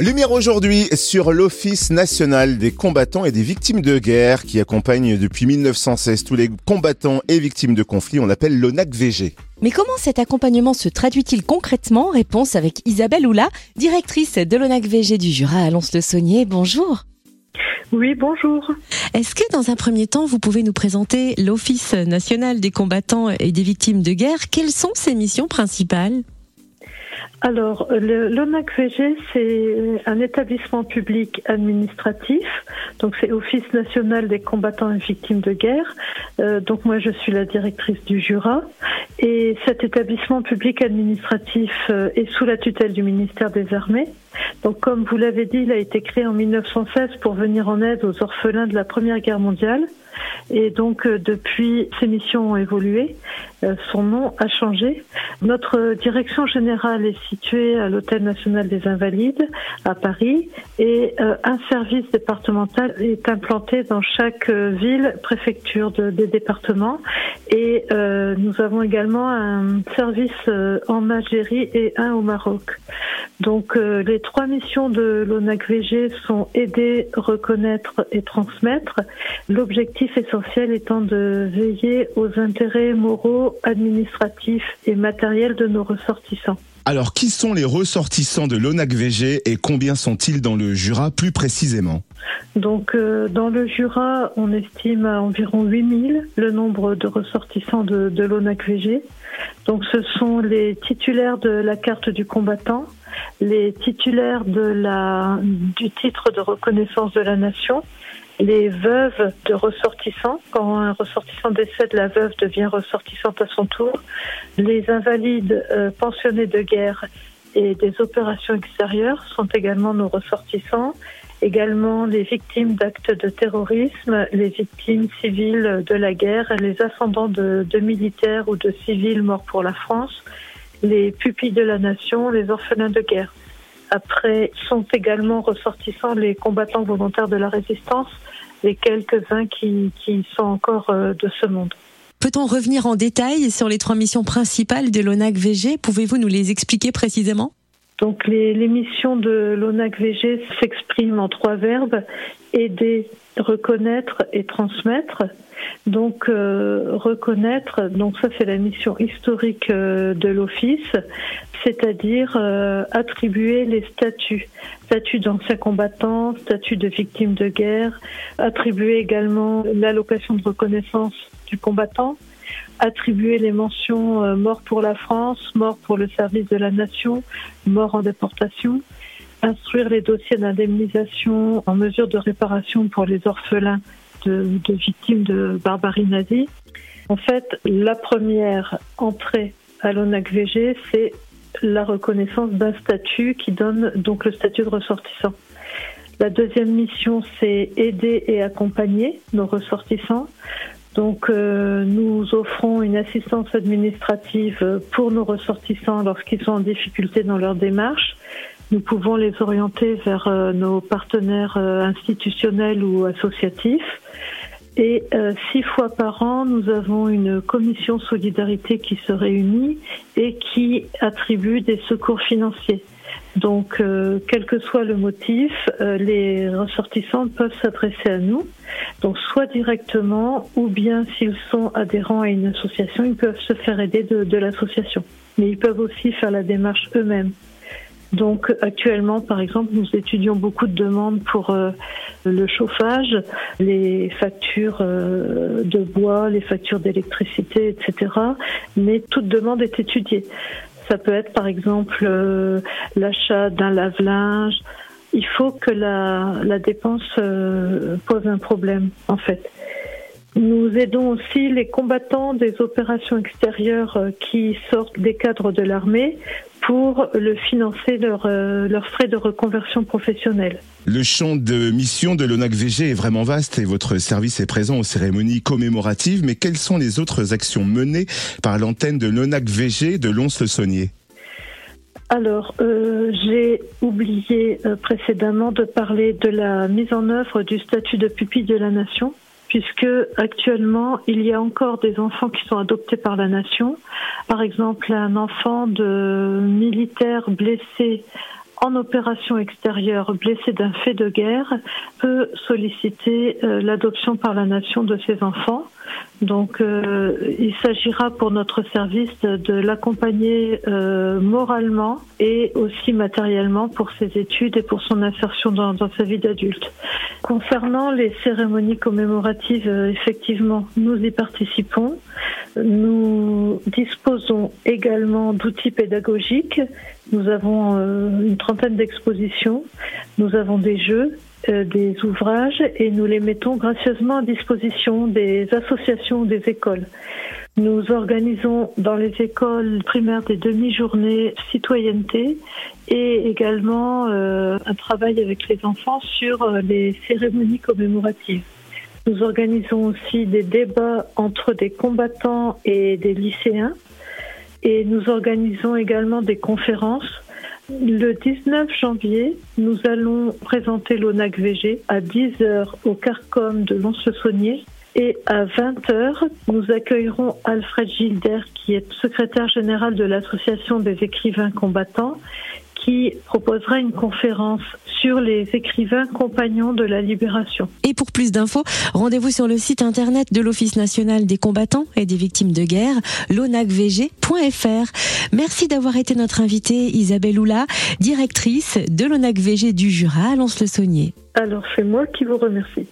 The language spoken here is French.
Lumière aujourd'hui sur l'Office national des combattants et des victimes de guerre qui accompagne depuis 1916 tous les combattants et victimes de conflits. On l'appelle l'ONAC-VG. Mais comment cet accompagnement se traduit-il concrètement? Réponse avec Isabelle Oula, directrice de l'ONAC-VG du Jura à Lons-le-Saunier. Bonjour. Oui, bonjour. Est-ce que dans un premier temps, vous pouvez nous présenter l'Office national des combattants et des victimes de guerre? Quelles sont ses missions principales? Alors, l'ONAC-VG, c'est un établissement public administratif. Donc, c'est Office national des combattants et victimes de guerre. Euh, donc, moi, je suis la directrice du Jura. Et cet établissement public administratif euh, est sous la tutelle du ministère des Armées. Donc, comme vous l'avez dit, il a été créé en 1916 pour venir en aide aux orphelins de la Première Guerre mondiale. Et donc, euh, depuis, ses missions ont évolué. Euh, son nom a changé. Notre direction générale est située à l'Hôtel national des Invalides à Paris et euh, un service départemental est implanté dans chaque ville, préfecture des départements. Et nous avons également un service en Algérie et un au Maroc. Donc, les trois missions de l'ONAC-VG sont aider, reconnaître et transmettre. L'objectif essentiel étant de veiller aux intérêts moraux, administratifs et matériels de nos ressortissants. Alors, qui sont les ressortissants de l'ONAC-VG et combien sont-ils dans le Jura plus précisément? Donc, euh, dans le Jura, on estime à environ 8000 le nombre de ressortissants de, de l'ONAC-VG. Donc, ce sont les titulaires de la carte du combattant, les titulaires de du titre de reconnaissance de la nation, les veuves de ressortissants, quand un ressortissant décède, la veuve devient ressortissante à son tour, les invalides euh, pensionnés de guerre et des opérations extérieures sont également nos ressortissants, également les victimes d'actes de terrorisme, les victimes civiles de la guerre, les ascendants de militaires ou de civils morts pour la France, les pupilles de la nation, les orphelins de guerre. Après sont également ressortissants les combattants volontaires de la résistance, les quelques-uns qui, qui, sont encore euh, de ce monde. Peut-on revenir en détail sur les trois missions principales de l'ONAC-VG Pouvez-vous nous les expliquer précisément? Donc les, les missions de l'ONAC-VG s'expriment en trois verbes aider, reconnaître et transmettre. Donc euh, reconnaître, donc ça c'est la mission historique euh, de l'office, c'est-à-dire euh, attribuer les statuts, statut d'ancien combattant, statut de victime de guerre, attribuer également l'allocation de reconnaissance du combattant, attribuer les mentions mort pour la France, mort pour le service de la nation, mort en déportation, instruire les dossiers d'indemnisation en mesure de réparation pour les orphelins de, victimes de barbarie nazie. En fait, la première entrée à l'ONAC-VG, c'est la reconnaissance d'un statut qui donne donc le statut de ressortissant. La deuxième mission, c'est aider et accompagner nos ressortissants. Donc, euh, nous offrons une assistance administrative pour nos ressortissants lorsqu'ils sont en difficulté dans leur démarche. Nous pouvons les orienter vers euh, nos partenaires euh, institutionnels ou associatifs. Et six fois par an, nous avons une commission solidarité qui se réunit et qui attribue des secours financiers. Donc, quel que soit le motif, les ressortissants peuvent s'adresser à nous. Donc, soit directement, ou bien s'ils sont adhérents à une association, ils peuvent se faire aider de, de l'association. Mais ils peuvent aussi faire la démarche eux-mêmes. Donc actuellement, par exemple, nous étudions beaucoup de demandes pour euh, le chauffage, les factures euh, de bois, les factures d'électricité, etc. Mais toute demande est étudiée. Ça peut être par exemple euh, l'achat d'un lave-linge. Il faut que la, la dépense pose un problème, en fait. Nous aidons aussi les combattants des opérations extérieures qui sortent des cadres de l'armée pour le financer euh, leurs frais de reconversion professionnelle. Le champ de mission de l'ONAC-VG est vraiment vaste et votre service est présent aux cérémonies commémoratives, mais quelles sont les autres actions menées par l'antenne de l'ONAC-VG de Lons-le-Saunier? Alors, euh, j'ai oublié euh, précédemment de parler de la mise en œuvre du statut de pupille de la nation puisque actuellement il y a encore des enfants qui sont adoptés par la nation. Par exemple, un enfant de militaire blessé en opération extérieure blessé d'un fait de guerre peut solliciter euh, l'adoption par la nation de ses enfants. Donc euh, il s'agira pour notre service de, l'accompagner euh, moralement et aussi matériellement pour ses études et pour son insertion dans, dans sa vie d'adulte. Concernant les cérémonies commémoratives, effectivement, nous y participons. Nous disposons également d'outils pédagogiques. Nous avons euh, une trentaine d'expositions. Nous avons des jeux, euh, des ouvrages et nous les mettons gracieusement à disposition des associations, des écoles. Nous organisons dans les écoles primaires des demi-journées citoyenneté et également euh, un travail avec les enfants sur les cérémonies commémoratives. Nous organisons aussi des débats entre des combattants et des lycéens. Et nous organisons également des conférences. Le 19 janvier, nous allons présenter l'ONAC VG à 10h au CARCOM de Lons-le-Saunier. Et à 20h, nous accueillerons Alfred Gilder, qui est secrétaire général de l'Association des écrivains combattants, qui proposera une conférence sur les écrivains compagnons de la libération. Et pour plus d'infos, rendez-vous sur le site internet de l'Office national des combattants et des victimes de guerre, l'onacvg.fr. Merci d'avoir été notre invitée Isabelle Oula, directrice de l'ONACVG du Jura à Lons-le-Saunier. Alors c'est moi qui vous remercie.